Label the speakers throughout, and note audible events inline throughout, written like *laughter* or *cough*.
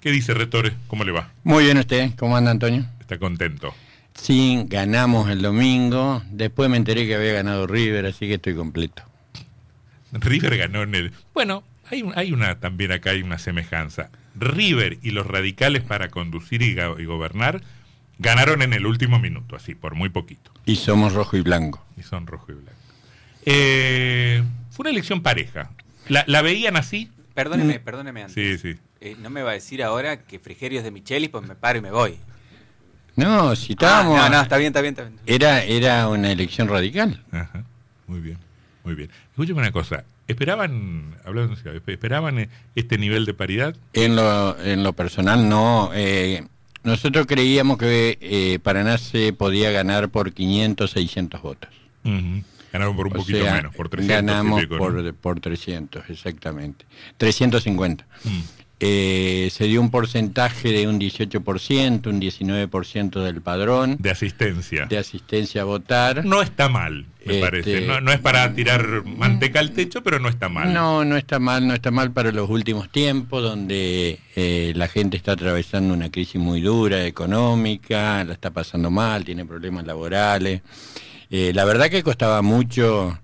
Speaker 1: ¿Qué dice Retore? ¿Cómo le va?
Speaker 2: Muy bien usted, ¿cómo anda Antonio?
Speaker 1: Está contento.
Speaker 2: Sí, ganamos el domingo, después me enteré que había ganado River, así que estoy completo.
Speaker 1: River ganó en el... Bueno, hay, hay una también acá hay una semejanza. River y los radicales para conducir y, y gobernar ganaron en el último minuto, así, por muy poquito.
Speaker 2: Y somos rojo y blanco.
Speaker 1: Y son rojo y blanco. Eh, fue una elección pareja. ¿La, la veían así?
Speaker 3: Perdóneme, mm. perdóneme antes.
Speaker 1: Sí, sí.
Speaker 3: Eh, no me va a decir ahora que Frigerio es de Micheli, pues me paro y me voy.
Speaker 2: No, si estábamos...
Speaker 3: Ah, no, no, está bien, está bien, está bien.
Speaker 2: Era, era una elección radical.
Speaker 1: Ajá, muy bien, muy bien. Escúcheme una cosa, ¿esperaban, hablando esperaban este nivel de paridad?
Speaker 2: En lo, en lo personal no. Eh, nosotros creíamos que eh, Paraná se podía ganar por 500, 600 votos.
Speaker 1: Ganaron por un poquito menos, por 300.
Speaker 2: Ganamos por, por 300, exactamente. 350. Mm. Eh, se dio un porcentaje de un 18%, un 19% del padrón.
Speaker 1: De asistencia.
Speaker 2: De asistencia a votar.
Speaker 1: No está mal, me este, parece. No, es para tirar manteca al techo, pero no está mal.
Speaker 2: No, no está mal, no está mal para los últimos tiempos, donde eh, la gente está atravesando una crisis muy dura económica, la está pasando mal, tiene problemas laborales. Eh, la verdad que costaba mucho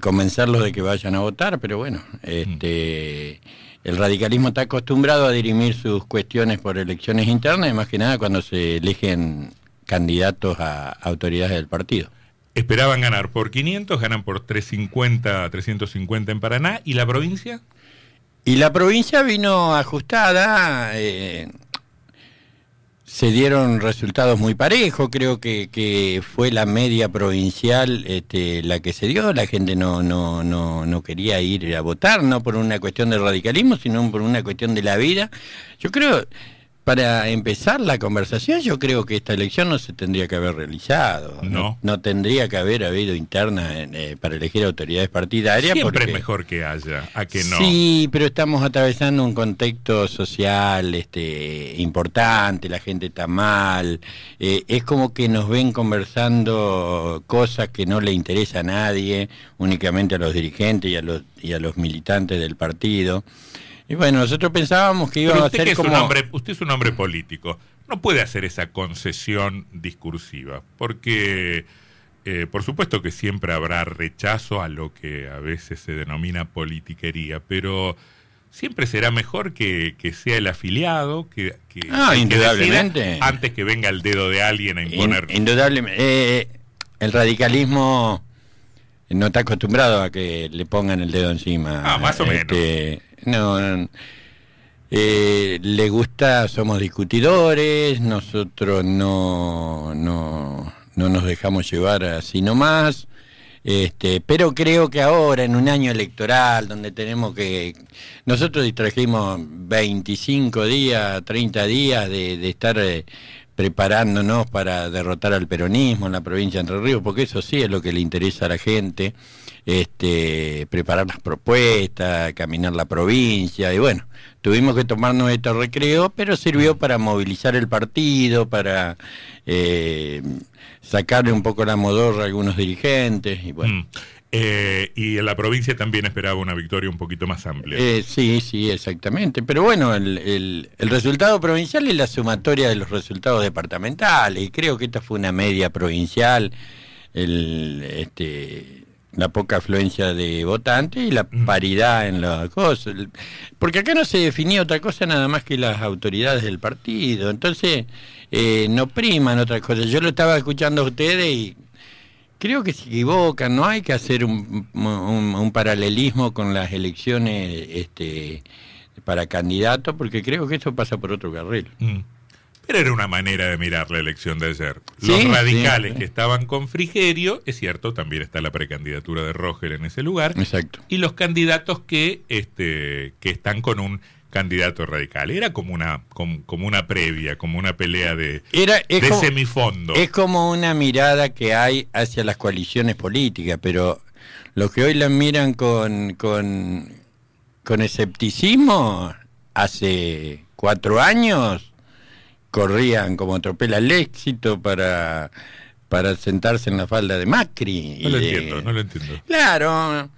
Speaker 2: convencerlos de que vayan a votar, pero bueno, este el radicalismo está acostumbrado a dirimir sus cuestiones por elecciones internas, y más que nada cuando se eligen candidatos a autoridades del partido.
Speaker 1: Esperaban ganar por 500, ganan por 350, 350 en Paraná. ¿Y la provincia?
Speaker 2: Y la provincia vino ajustada. Eh, se dieron resultados muy parejos, creo que, que fue la media provincial este, la que se dio, la gente no, no, no, no quería ir a votar, no por una cuestión de radicalismo, sino por una cuestión de la vida. Yo creo, para empezar la conversación, yo creo que esta elección no se tendría que haber realizado.
Speaker 1: No.
Speaker 2: No, tendría que haber habido interna eh, para elegir autoridades partidarias.
Speaker 1: Siempre es mejor que haya, a que no.
Speaker 2: Sí, pero estamos atravesando un contexto social este, importante, la gente está mal. Eh, es como que nos ven conversando cosas que no le interesa a nadie, únicamente a los dirigentes y a los, y a los militantes del partido. Y bueno, nosotros pensábamos que iba a ser como...
Speaker 1: Un hombre, usted es un hombre político, no puede hacer esa concesión discursiva, porque eh, por supuesto que siempre habrá rechazo a lo que a veces se denomina politiquería, pero siempre será mejor que, sea el afiliado, que, que,
Speaker 2: ah, indudablemente.
Speaker 1: antes que venga el dedo de alguien a imponer.
Speaker 2: indudablemente. Eh, el radicalismo no está acostumbrado a que le pongan el dedo encima.
Speaker 1: Ah, más o menos.
Speaker 2: No, eh, le gusta, somos discutidores, nosotros no, no, no nos dejamos llevar así nomás. Este, pero creo que ahora, en un año electoral, donde tenemos que. Nosotros distrajimos 25 días, 30 días de, estar eh, preparándonos para derrotar al peronismo en la provincia de Entre Ríos, porque eso sí es lo que le interesa a la gente este, preparar las propuestas, caminar la provincia y bueno, tuvimos que tomarnos este recreo, pero sirvió para movilizar el partido, para eh, sacarle un poco la modorra a algunos dirigentes y bueno. Mm.
Speaker 1: Eh, y en la provincia también esperaba una victoria un poquito más amplia.
Speaker 2: Eh, sí, sí, exactamente. Pero bueno, el, el, el, resultado provincial es la sumatoria de los resultados departamentales. Y creo que esta fue una media provincial. El, este, la poca afluencia de votantes y la paridad en las cosas. Porque acá no se definía otra cosa nada más que las autoridades del partido. Entonces, eh, no priman otras cosas. Yo lo estaba escuchando a ustedes y creo que se equivocan. No hay que hacer un, un, paralelismo con las elecciones este, para candidatos, porque creo que eso pasa por otro carril. Mm.
Speaker 1: Pero era una manera de mirar la elección de ayer. Los radicales que estaban con Frigerio, es cierto, también está la precandidatura de Rogel en ese lugar.
Speaker 2: Exacto.
Speaker 1: Y los candidatos que, este, que están con un candidato radical. Era como una, como, una previa, como una pelea de, de semifondo.
Speaker 2: Es como una mirada que hay hacia las coaliciones políticas, pero los que hoy las miran con, con, con escepticismo, hace cuatro años corrían como tropela al éxito para, para sentarse en la falda de Macri.
Speaker 1: No lo entiendo, no lo entiendo.
Speaker 2: Claro.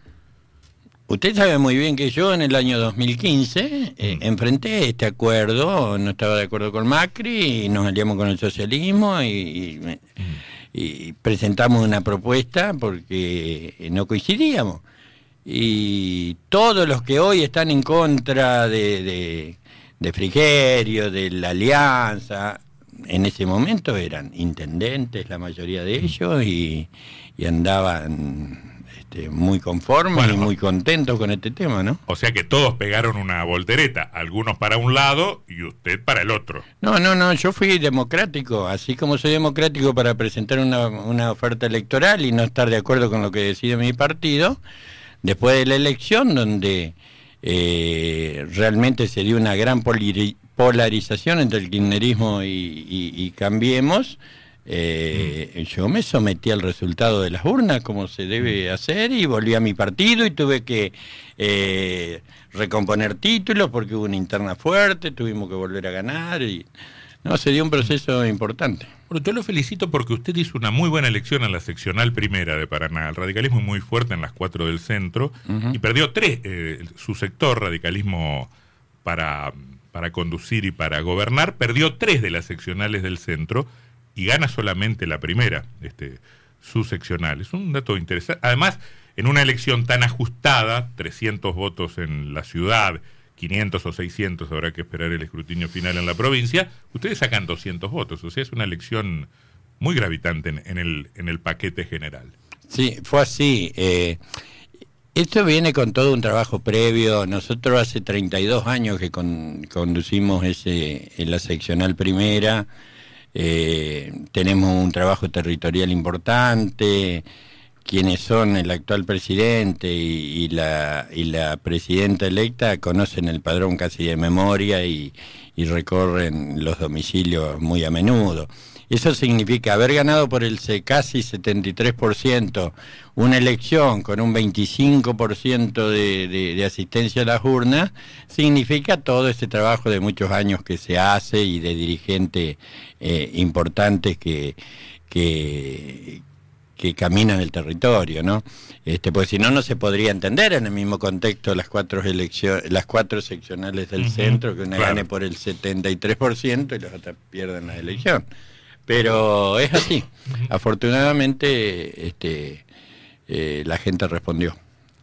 Speaker 2: Usted sabe muy bien que yo en el año 2015 eh,
Speaker 1: Mm.
Speaker 2: enfrenté este acuerdo, no estaba de acuerdo con Macri, y nos aliamos con el socialismo y, y presentamos una propuesta porque no coincidíamos. Y todos los que hoy están en contra de, de, de Frigerio, de la alianza, en ese momento eran intendentes, la mayoría de ellos, y, y andaban este, muy conformes
Speaker 1: Bueno,
Speaker 2: y muy contentos con este tema, ¿no?
Speaker 1: O sea que todos pegaron una voltereta, algunos para un lado y usted para el otro.
Speaker 2: No, no, no, yo fui democrático, así como soy democrático para presentar una, una oferta electoral y no estar de acuerdo con lo que decide mi partido, después de la elección donde eh, realmente se dio una gran polarización entre el kirchnerismo y, y- y Cambiemos, eh, yo me sometí al resultado de las urnas como se debe hacer y volví a mi partido y tuve que eh, recomponer títulos porque hubo una interna fuerte, tuvimos que volver a ganar y no, se dio un proceso importante.
Speaker 1: Bueno, yo lo felicito porque usted hizo una muy buena elección en la seccional primera de Paraná. El radicalismo es muy fuerte en las cuatro del centro y perdió tres. eh, su sector, radicalismo para, para conducir y para gobernar, perdió tres de las seccionales del centro y gana solamente la primera, este, su seccional. Es un dato interesante. Además, en una elección tan ajustada, 300 votos en la ciudad, 500 o 600, habrá que esperar el escrutinio final en la provincia, ustedes sacan 200 votos. O sea, es una elección muy gravitante en, en el, en el paquete general.
Speaker 2: Sí, fue así. eh, esto viene con todo un trabajo previo. Nosotros hace 32 años que con- conducimos ese, la seccional primera. eh, tenemos un trabajo territorial importante. Quienes son el actual presidente y, y la, y la presidenta electa conocen el padrón casi de memoria y, y recorren los domicilios muy a menudo. Eso significa haber ganado por el casi 73% una elección con un 25% de, de, de asistencia a las urnas, significa todo ese trabajo de muchos años que se hace y de dirigentes eh, importantes que, que, que caminan el territorio, ¿no? Este, pues si no, no se podría entender en el mismo contexto las cuatro elecciones, las cuatro seccionales del centro, que una
Speaker 1: claro.
Speaker 2: gane por el 73% y los otros pierden la elección. Pero es así. Afortunadamente, este, eh, la gente respondió.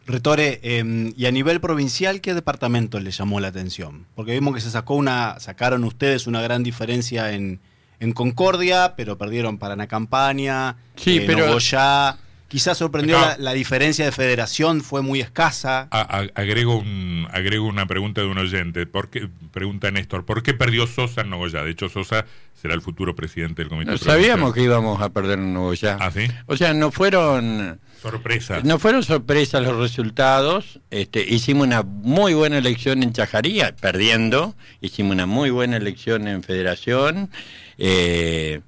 Speaker 4: Retore, eh, y a nivel provincial, ¿qué departamento le llamó la atención? Porque vimos que se sacó una, sacaron ustedes una gran diferencia en, en Concordia, pero perdieron Paraná Campaña,
Speaker 2: Sí,
Speaker 4: eh,
Speaker 2: pero-
Speaker 4: Nogoyá. Quizás sorprendió
Speaker 1: Acá-
Speaker 4: la, la diferencia de federación, fue muy escasa.
Speaker 1: A- a- agrego, un, agrego una pregunta de un oyente. ¿Por qué, pregunta Néstor, ¿por qué perdió Sosa en Nogoyá? De hecho, Sosa será el futuro presidente del Comité
Speaker 2: No, sabíamos que íbamos a perder en ya.
Speaker 1: ¿Ah, sí?
Speaker 2: O sea, no fueron...
Speaker 1: Sorpresa.
Speaker 2: No fueron sorpresas los resultados. Este, hicimos una muy buena elección en Chajaría, perdiendo. Hicimos una muy buena elección en Federación. Eh,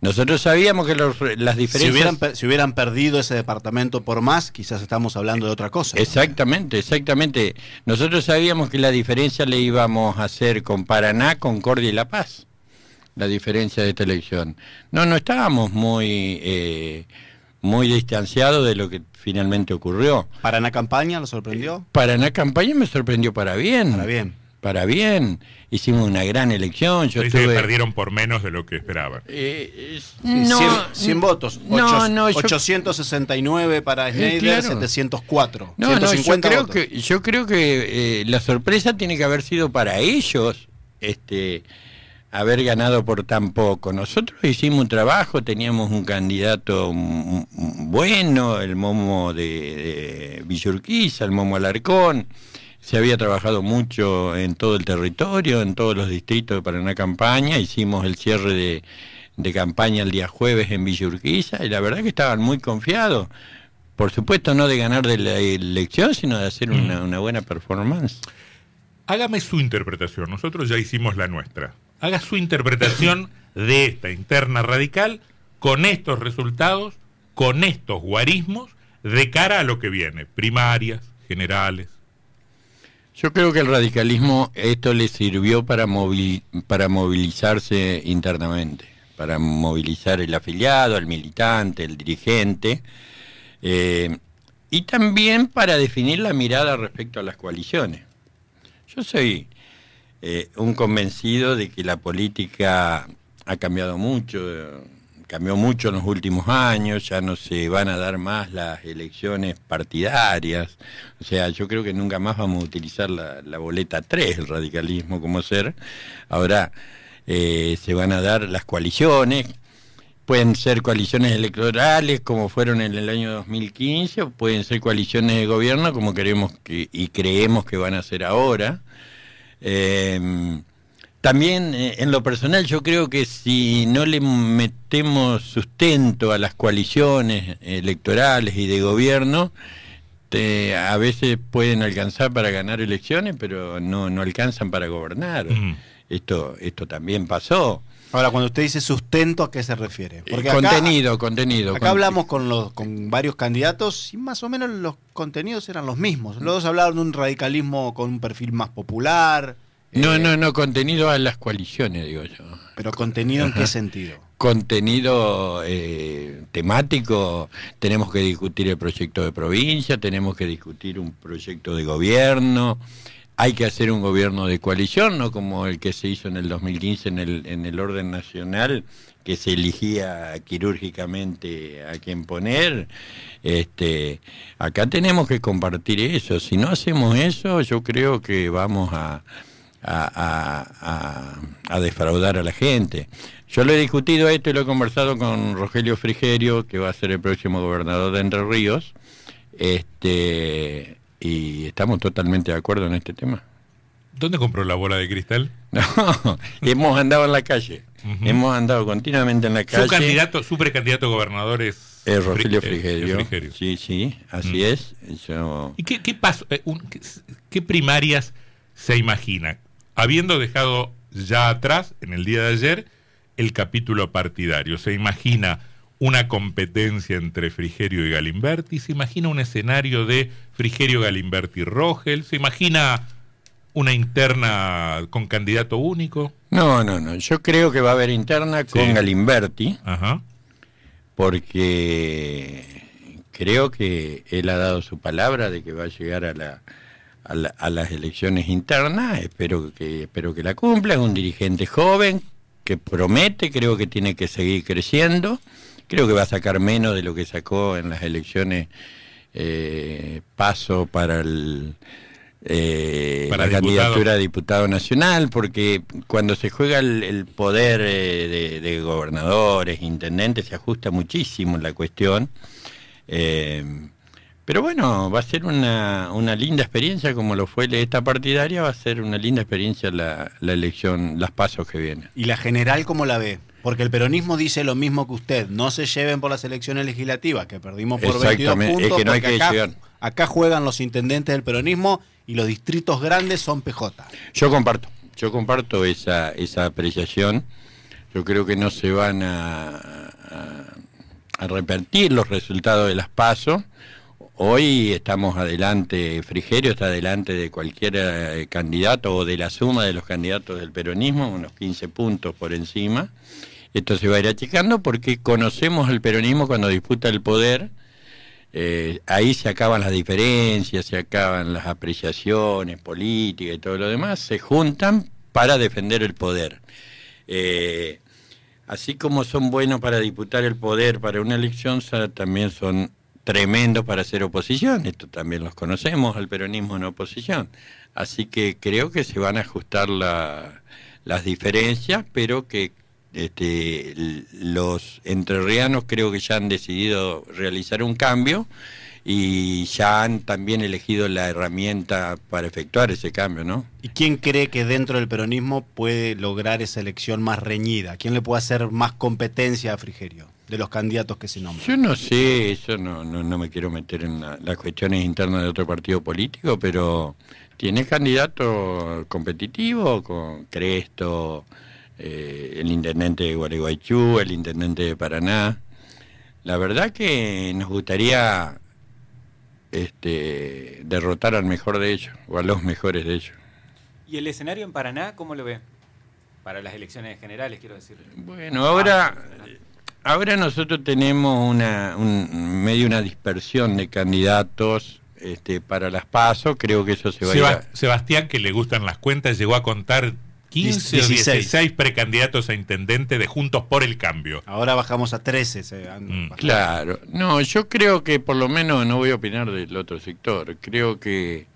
Speaker 2: nosotros sabíamos que los- las
Speaker 4: Si
Speaker 2: diferencias...
Speaker 4: hubieran, per- si hubieran perdido ese departamento por más, quizás estamos hablando de otra cosa.
Speaker 2: Exactamente, exactamente. Nosotros sabíamos que la diferencia le íbamos a hacer con Paraná, Concordia y La Paz. La diferencia de esta elección. No, no estábamos muy, eh, muy distanciados de lo que finalmente ocurrió.
Speaker 4: ¿Paraná Campaña lo sorprendió?
Speaker 2: Paraná campaña me sorprendió para bien.
Speaker 4: Para bien.
Speaker 2: Para bien. Hicimos una gran elección. Yo
Speaker 1: que perdieron por menos de lo que esperaban.
Speaker 2: Eh,
Speaker 4: Sí,
Speaker 2: no,
Speaker 4: 100, 100 votos.
Speaker 2: No,
Speaker 4: Ocho-
Speaker 2: no, yo-
Speaker 4: 869 para
Speaker 2: Eh,
Speaker 4: Schneider,
Speaker 2: claro.
Speaker 4: 704.
Speaker 2: No, no, yo
Speaker 4: 150
Speaker 2: creo que, yo creo que eh, la sorpresa tiene que haber sido para ellos este, haber ganado por tan poco. Nosotros hicimos un trabajo, teníamos un candidato bueno, el Momo de, de Villurquiza, el Momo Alarcón. Se había trabajado mucho en todo el territorio, en todos los distritos de Paraná Campaña. Hicimos el cierre de, de campaña el día jueves en Villurquiza y la verdad que estaban muy confiados. Por supuesto, no de ganar de la elección, sino de hacer una, una buena performance.
Speaker 1: Hágame su interpretación. Nosotros ya hicimos la nuestra. Haga su interpretación de esta interna radical con estos resultados, con estos guarismos, de cara a lo que viene. Primarias, generales.
Speaker 2: Yo creo que el radicalismo esto le sirvió para, para movilizarse internamente, para movilizar el afiliado, el militante, el dirigente. Eh, y también para definir la mirada respecto a las coaliciones. Yo soy eh, un convencido de que la política ha cambiado mucho, cambió mucho en los últimos años, ya no se van a dar más las elecciones partidarias, o sea, yo creo que nunca más vamos a utilizar la, boleta 3, el radicalismo como ser, ahora eh, se van a dar las coaliciones, pueden ser coaliciones electorales como fueron en el año 2015 o pueden ser coaliciones de gobierno como queremos que, y creemos que van a ser ahora. Eh, también eh, en lo personal yo creo que si no le metemos sustento a las coaliciones electorales y de gobierno, te, a veces pueden alcanzar para ganar elecciones, pero no, no alcanzan para gobernar.
Speaker 1: Mm.
Speaker 2: Esto, esto también pasó.
Speaker 4: Ahora, cuando usted dice sustento, ¿a qué se refiere?
Speaker 2: Eh, contenido, contenido.
Speaker 4: Acá hablamos con, los, con varios candidatos y más o menos los contenidos eran los mismos. Los dos hablaron de un radicalismo con un perfil más popular.
Speaker 2: No,
Speaker 4: eh,
Speaker 2: no, no, contenido a las coaliciones, digo yo.
Speaker 4: Pero contenido en qué sentido?
Speaker 2: Contenido eh, temático, tenemos que discutir el proyecto de provincia, tenemos que discutir un proyecto de gobierno, hay que hacer un gobierno de coalición, no como el que se hizo en el 2015 en el, en el orden nacional, que se elegía quirúrgicamente a quien poner. Este, acá tenemos que compartir eso. Si no hacemos eso, yo creo que vamos a, a, a, a defraudar a la gente. Yo lo he discutido esto y lo he conversado con Rogelio Frigerio, que va a ser el próximo gobernador de Entre Ríos. Este, y estamos totalmente de acuerdo en este tema.
Speaker 1: ¿Dónde compró la bola de cristal? *laughs*
Speaker 2: No, hemos andado en la calle. Hemos andado continuamente en la calle.
Speaker 1: Su candidato, su precandidato a gobernador es
Speaker 2: Eh, Rogelio
Speaker 1: Fri-
Speaker 2: Frigerio.
Speaker 1: Frigerio.
Speaker 2: Sí, sí, así es. Yo-
Speaker 1: ¿Y qué, qué pasó? eh, un- qué, qué primarias se imagina? Habiendo dejado ya atrás, en el día de ayer, el capítulo partidario. ¿Se imagina una competencia entre Frigerio y Galimberti? ¿Se imagina un escenario de Frigerio, Galimberti, Rogel? ¿Se imagina una interna con candidato único?
Speaker 2: No, no, no. Yo creo que va a haber interna con
Speaker 1: Sí.
Speaker 2: Galimberti,
Speaker 1: Ajá.
Speaker 2: porque creo que él ha dado su palabra de que va a llegar a la, a, la- a las elecciones internas. Espero que espero que la cumpla. Es un dirigente joven que promete. Creo que tiene que seguir creciendo. Creo que va a sacar menos de lo que sacó en las elecciones eh, paso para el eh,
Speaker 1: Para
Speaker 2: la
Speaker 1: diputado.
Speaker 2: candidatura a diputado nacional, porque cuando se juega el, el poder eh, de, de gobernadores, intendentes, se ajusta muchísimo la cuestión. Eh, pero bueno, va a ser una, una linda experiencia, como lo fue esta partidaria, va a ser una linda experiencia la, la elección, las pasos que vienen.
Speaker 4: ¿Y la general cómo la ve? Porque el peronismo dice lo mismo que usted. No se lleven por las elecciones legislativas, que perdimos por 22
Speaker 2: Exactamente, es
Speaker 4: puntos.
Speaker 2: que no hay que
Speaker 4: acá,
Speaker 2: llegar.
Speaker 4: acá juegan los intendentes del peronismo y los distritos grandes son PJ.
Speaker 2: Yo comparto, yo comparto esa, esa apreciación. Yo creo que no se van a, a, a repetir los resultados de las PASO. Hoy estamos adelante, Frigerio está adelante de cualquier eh, candidato o de la suma de los candidatos del peronismo, unos 15 puntos por encima. Esto se va a ir achicando porque conocemos el peronismo cuando disputa el poder. Eh, ahí se acaban las diferencias, se acaban las apreciaciones políticas y todo lo demás, se juntan para defender el poder. Eh, así como son buenos para disputar el poder para una elección, también son tremendos para hacer oposición. Esto también los conocemos, el peronismo en oposición. Así que creo que se van a ajustar la- las diferencias, pero que este, los entrerrianos creo que ya han decidido realizar un cambio y ya han también elegido la herramienta para efectuar ese cambio, ¿no?
Speaker 4: ¿Y quién cree que dentro del peronismo puede lograr esa elección más reñida? ¿Quién le puede hacer más competencia a Frigerio de los candidatos que se nombran?
Speaker 2: Yo no sé, eso no, no, no me quiero meter en la- las cuestiones internas de otro partido político, pero tiene candidato competitivo con Cresto, eh, el intendente de Gualeguaychú, el intendente de Paraná. La verdad que nos gustaría este, derrotar al mejor de ellos, o a los mejores de ellos.
Speaker 3: ¿Y el escenario en Paraná, cómo lo ve? Para las elecciones generales, quiero decir.
Speaker 2: Bueno, ahora, ahora nosotros tenemos una un, medio una dispersión de candidatos este, para las pasos, creo que eso se va a ir
Speaker 1: Seba-
Speaker 2: a-
Speaker 1: Sebastián, que le gustan las cuentas, llegó a contar 15 o
Speaker 4: 16.
Speaker 1: 16 precandidatos a intendente de Juntos por el Cambio.
Speaker 4: Ahora bajamos a 13. se han
Speaker 1: Mm.
Speaker 2: Claro, no, yo creo que por lo menos no voy a opinar del otro sector. Creo que,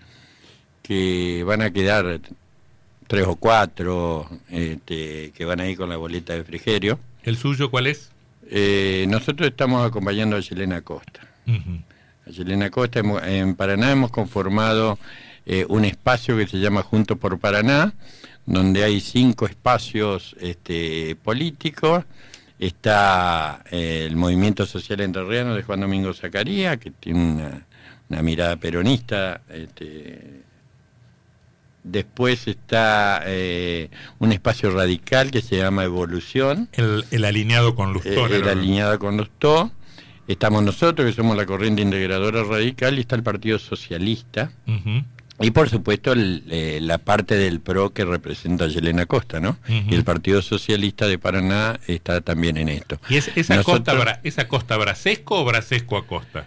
Speaker 2: que van a quedar tres o cuatro este, que van a ir con la boleta de frigerio.
Speaker 1: ¿El suyo cuál es?
Speaker 2: Eh, nosotros estamos acompañando a Yelena Costa. A Yelena Costa hemos- en Paraná hemos conformado eh, un espacio que se llama Juntos por Paraná, donde hay cinco espacios este, políticos. Está eh, el Movimiento Social Entrerriano de Juan Domingo Zacaría, que tiene una, una mirada peronista. Este, después está eh, un espacio radical que se llama Evolución,
Speaker 1: El, el alineado con
Speaker 2: eh,
Speaker 1: Lustón.
Speaker 2: era
Speaker 1: era-
Speaker 2: alineada con los TO. Estamos nosotros, que somos la corriente integradora radical, y está el Partido Socialista. Y por supuesto el, eh, la parte del PRO que representa a Yelena Costa, ¿no?
Speaker 1: Ujú.
Speaker 2: Y el Partido Socialista de Paraná está también en esto.
Speaker 1: ¿Y es, esa,
Speaker 2: Nosotros-
Speaker 1: costa, esa costa Brasesco o Brasesco Acosta?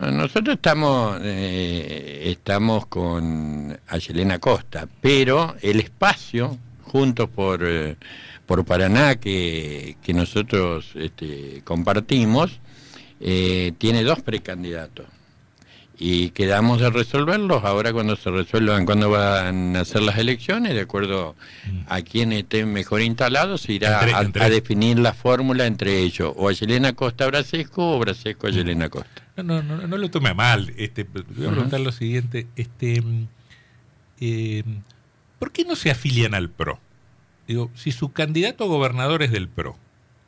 Speaker 2: Nosotros estamos, eh, estamos con Ayelena Costa, pero el espacio, juntos por, eh, por Paraná, que, que nosotros este, compartimos, eh, tiene dos precandidatos. Y quedamos de resolverlos ahora cuando se resuelvan, cuando van a ser las elecciones, de acuerdo a quién esté mejor instalado, se irá
Speaker 1: Entre-
Speaker 2: a,
Speaker 1: entre-
Speaker 2: a definir la fórmula entre ellos, o Ayelena Costa Brasesco o Brasesco Ayelena Costa.
Speaker 1: No, no, no, no lo tome a mal. Este, voy a preguntar lo siguiente. Este, eh, ¿Por qué no se afilian al PRO? Digo, si su candidato a gobernador es del PRO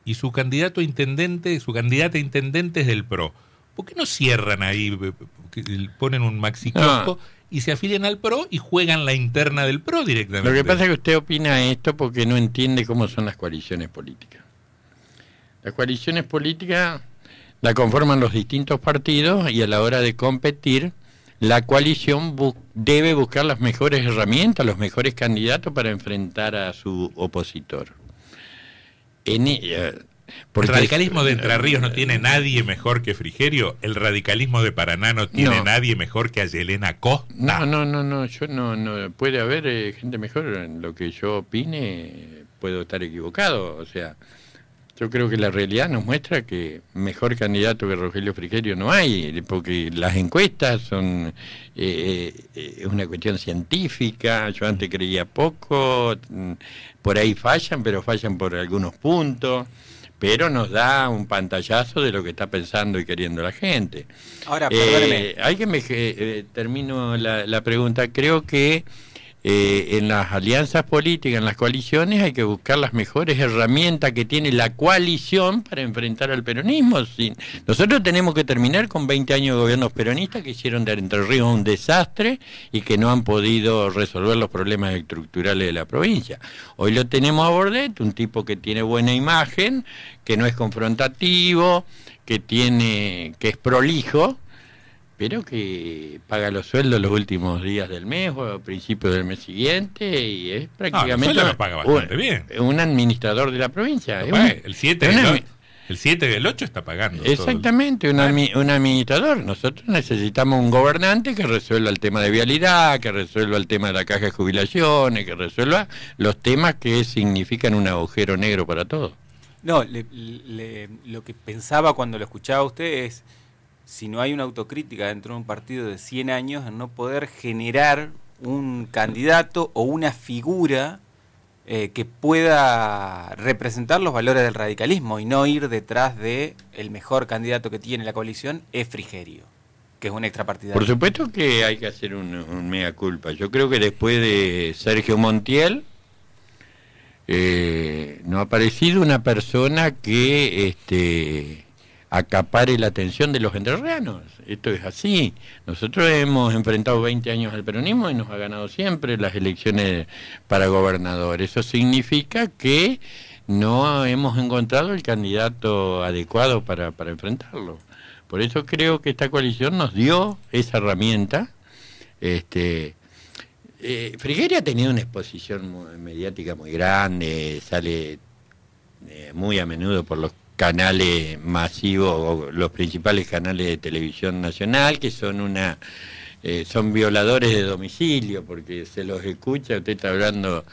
Speaker 1: y su candidato a intendente, su candidata a intendente es del PRO, ¿por qué no cierran ahí, eh, ponen un maxi kiosco y se afilian al PRO y juegan la interna del PRO directamente?
Speaker 2: Lo que pasa es que usted opina esto porque no entiende cómo son las coaliciones políticas. Las coaliciones políticas la conforman los distintos partidos y a la hora de competir, la coalición bu- debe buscar las mejores herramientas, los mejores candidatos para enfrentar a su opositor. En, e- eh,
Speaker 1: ¿El
Speaker 2: porque-
Speaker 1: radicalismo de Entre Ríos no tiene nadie mejor que Frigerio? ¿El radicalismo de Paraná no tiene
Speaker 2: No.
Speaker 1: nadie mejor que Ayelena Costa?
Speaker 2: No, no, no, no, yo no, no, puede haber eh, gente mejor en lo que yo opine, puedo estar equivocado, o sea, yo creo que la realidad nos muestra que mejor candidato que Rogelio Frigerio no hay, porque las encuestas son eh, eh, es una cuestión científica, yo antes creía poco, mm, por ahí fallan, pero fallan por algunos puntos. Pero nos da un pantallazo de lo que está pensando y queriendo la gente.
Speaker 3: Ahora, perdóneme.
Speaker 2: Eh, hay que me eh, termino la, la pregunta. Creo que eh, en las alianzas políticas, en las coaliciones, hay que buscar las mejores herramientas que tiene la coalición para enfrentar al peronismo. Nosotros tenemos que terminar con 20 años de gobiernos peronistas que hicieron de Entre Ríos un desastre y que no han podido resolver los problemas estructurales de la provincia. Hoy lo tenemos a Bordet, un tipo que tiene buena imagen, que no es confrontativo, que tiene que es prolijo, pero que paga los sueldos los últimos días del mes o a principios del mes siguiente y es prácticamente
Speaker 1: paga bastante
Speaker 2: un,
Speaker 1: bien.
Speaker 2: un administrador de la provincia. Es
Speaker 1: Bueno,
Speaker 2: un-
Speaker 1: el 7
Speaker 2: es
Speaker 1: y
Speaker 2: una
Speaker 1: el,
Speaker 2: admi-
Speaker 1: o- el 7 y el 8 está pagando.
Speaker 2: Exactamente, un, admi- un administrador. Nosotros necesitamos un gobernante que resuelva el tema de vialidad, que resuelva el tema de la caja de jubilaciones, que resuelva los temas que significan un agujero negro para todos.
Speaker 3: No, le- le- lo que pensaba cuando lo escuchaba a usted es, si no hay una autocrítica dentro de un partido de 100 años, en no poder generar un candidato o una figura eh, que pueda representar los valores del radicalismo y no ir detrás de el mejor candidato que tiene la coalición, es Frigerio, que es un extrapartidario.
Speaker 2: Por supuesto que hay que hacer un, un mea culpa. Yo creo que después de Sergio Montiel eh, no ha aparecido una persona que este, acapare la atención de los entrerrianos. Esto es así. Nosotros hemos enfrentado 20 años al peronismo y nos ha ganado siempre las elecciones para gobernador. Eso significa que no hemos encontrado el candidato adecuado para, para enfrentarlo. Por eso creo que esta coalición nos dio esa herramienta. Este, eh, Frigerio ha tenido una exposición mediática muy grande, sale eh, muy a menudo por los canales masivos, los principales canales de televisión nacional, que son una eh, son violadores de domicilio, porque se los escucha, usted está hablando,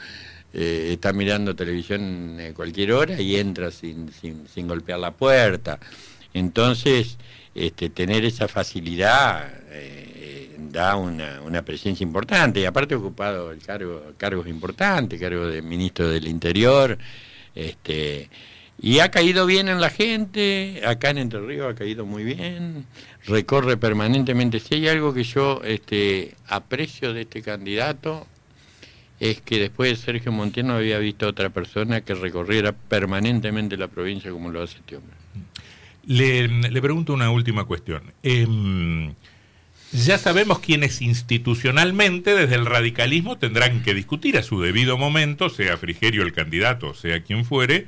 Speaker 2: eh, está mirando televisión a cualquier hora y entra sin, sin, sin golpear la puerta. Entonces, este, tener esa facilidad eh, da una, una, presencia importante, y aparte ocupado el cargo, cargos importantes, cargo de ministro del Interior, este, y ha caído bien en la gente, acá en Entre Ríos ha caído muy bien, recorre permanentemente. Si hay algo que yo este, aprecio de este candidato, es que después de Sergio no había visto otra persona que recorriera permanentemente la provincia como lo hace este hombre.
Speaker 1: Le, le pregunto una última cuestión. Eh, ya sabemos quienes institucionalmente desde el radicalismo tendrán que discutir a su debido momento, sea Frigerio el candidato, sea quien fuere,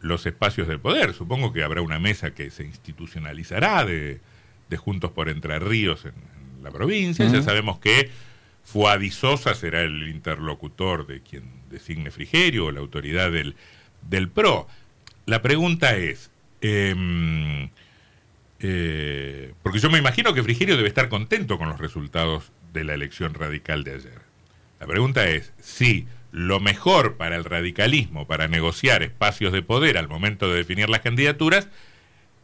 Speaker 1: los espacios de poder. Supongo que habrá una mesa que se institucionalizará de, de Juntos por Entre Ríos en, en la provincia. Uh -huh. Ya sabemos que Fuadi Sosa será el interlocutor de quien designe Frigerio o la autoridad del, del PRO. La pregunta es, eh, eh, porque yo me imagino que Frigerio debe estar contento con los resultados de la elección radical de ayer. La pregunta es si lo mejor para el radicalismo, para negociar espacios de poder al momento de definir las candidaturas,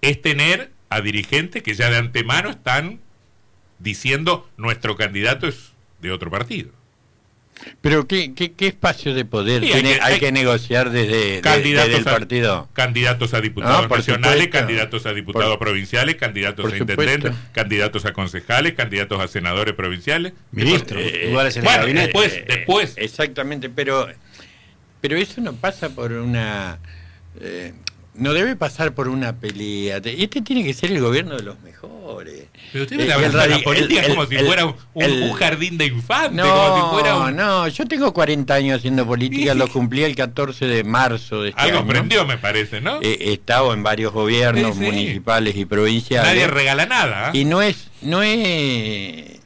Speaker 1: es tener a dirigentes que ya de antemano están diciendo nuestro candidato es de otro partido.
Speaker 2: Pero ¿qué, qué, qué espacio de poder sí, tiene, hay, que, hay, hay, que, negociar desde,
Speaker 1: candidatos
Speaker 2: desde el
Speaker 1: a,
Speaker 2: partido?
Speaker 1: Candidatos a diputados no, nacionales, supuesto. candidatos a diputados por, provinciales, candidatos a intendentes, candidatos a concejales, candidatos a senadores provinciales.
Speaker 2: Ministros,
Speaker 1: eh, iguales en bueno, el después, eh, después.
Speaker 2: Exactamente, pero, pero eso no pasa por una... Eh, no debe pasar por una pelea. Este tiene que ser el gobierno de los mejores.
Speaker 1: Pero usted me habla de la política el, como si el, fuera un, un, jardín de infantes.
Speaker 2: No,
Speaker 1: como si fuera un...
Speaker 2: no, yo tengo 40 años haciendo política, sí. lo cumplí el 14 de marzo de este
Speaker 1: Algo
Speaker 2: año.
Speaker 1: aprendió, me parece, ¿no?
Speaker 2: He, he estado en varios gobiernos sí, sí. municipales y provinciales.
Speaker 1: Nadie regala nada.
Speaker 2: ¿eh? Y no es, no es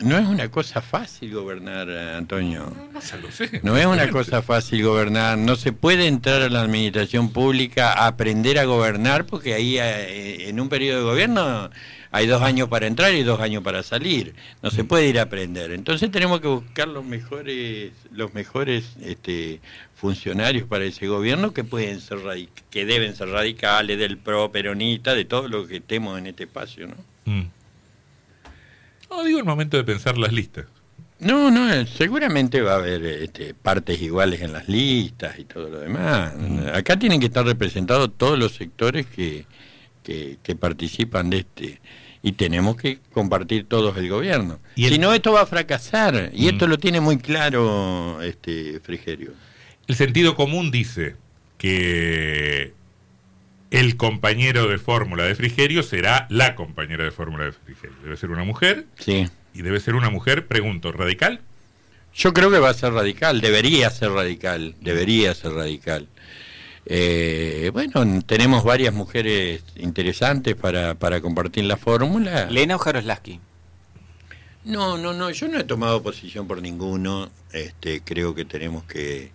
Speaker 2: no es una cosa fácil gobernar, Antonio.
Speaker 1: No, no, lo sé.
Speaker 2: no es una cosa fácil gobernar. No se puede entrar a la administración pública a aprender a gobernar porque ahí eh, en un periodo de gobierno hay dos años para entrar y dos años para salir. No se puede ir a aprender. Entonces tenemos que buscar los mejores, los mejores este, funcionarios para ese gobierno que pueden ser que deben ser radicales, del pro peronista, de todo lo que estemos en este espacio, ¿no? Mm.
Speaker 1: No, digo el momento de pensar las listas.
Speaker 2: No, no, eh, seguramente va a haber este, partes iguales en las listas y todo lo demás. Mm. Acá tienen que estar representados todos los sectores que, que, que, participan de este. Y tenemos que compartir todos el gobierno. ¿Y el... Si no, esto va a fracasar. Y mm. esto lo tiene muy claro este Frigerio.
Speaker 1: El sentido común dice que el compañero de fórmula de Frigerio será la compañera de fórmula de Frigerio. Debe ser una mujer.
Speaker 2: Sí.
Speaker 1: Y debe ser una mujer, pregunto, ¿radical?
Speaker 2: Yo creo que va a ser radical, debería ser radical, debería ser radical. Eh, bueno, tenemos varias mujeres interesantes para, para compartir la fórmula.
Speaker 3: ¿Lena o Jaroslaski?
Speaker 2: No, no, no, yo no he tomado posición por ninguno. Este, creo que tenemos que,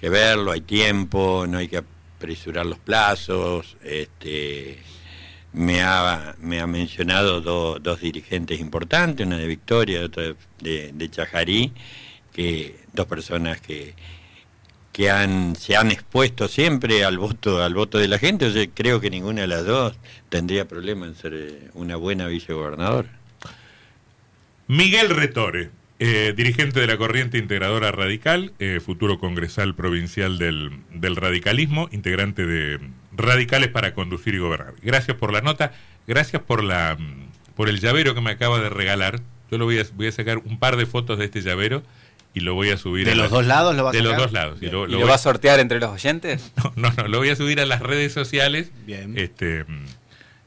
Speaker 2: que verlo, hay tiempo, no hay que apresurar los plazos, este, me, ha, me ha mencionado do, dos dirigentes importantes, una de Victoria, otra de, de Chajarí, que dos personas que, que han, se han expuesto siempre al voto, al voto de la gente, o sea, creo que ninguna de las dos tendría problema en ser eh, una buena vicegobernadora.
Speaker 1: Miguel Retore, eh, dirigente de la corriente integradora radical, eh, futuro congresal provincial del, del, radicalismo, integrante de Radicales para Conducir y Gobernar. Gracias por la nota, gracias por, la, por el llavero que me acaba de regalar. Yo lo voy a, voy a sacar un par de fotos de este llavero y lo voy a subir.
Speaker 4: ¿De
Speaker 1: a
Speaker 4: los las, dos lados lo vas
Speaker 1: De
Speaker 4: a
Speaker 1: los dos lados.
Speaker 3: ¿Y lo, lo, ¿Y lo va a sortear entre los oyentes? *laughs*
Speaker 1: No, no, no, lo voy a subir a las redes sociales.
Speaker 4: Bien.
Speaker 1: Este,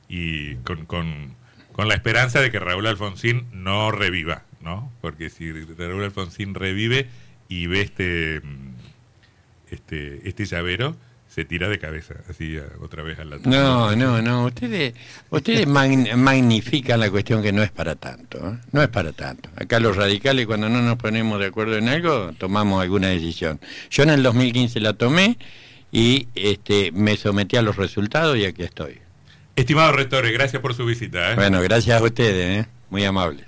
Speaker 1: y con, con, con la esperanza de que Raúl Alfonsín no reviva. ¿No? Porque si Raúl Alfonsín revive y ve este, este, este llavero, se tira de cabeza, así otra vez a la
Speaker 2: No, no, no, ustedes, ustedes *laughs* magnifican la cuestión que no es para tanto, ¿eh? no es para tanto. Acá los radicales cuando no nos ponemos de acuerdo en algo, tomamos alguna decisión. Yo en el 2015 la tomé y este, me sometí a los resultados y aquí estoy.
Speaker 1: Estimado rector, gracias por su visita. ¿eh?
Speaker 2: Bueno, gracias a ustedes, ¿eh? muy amables.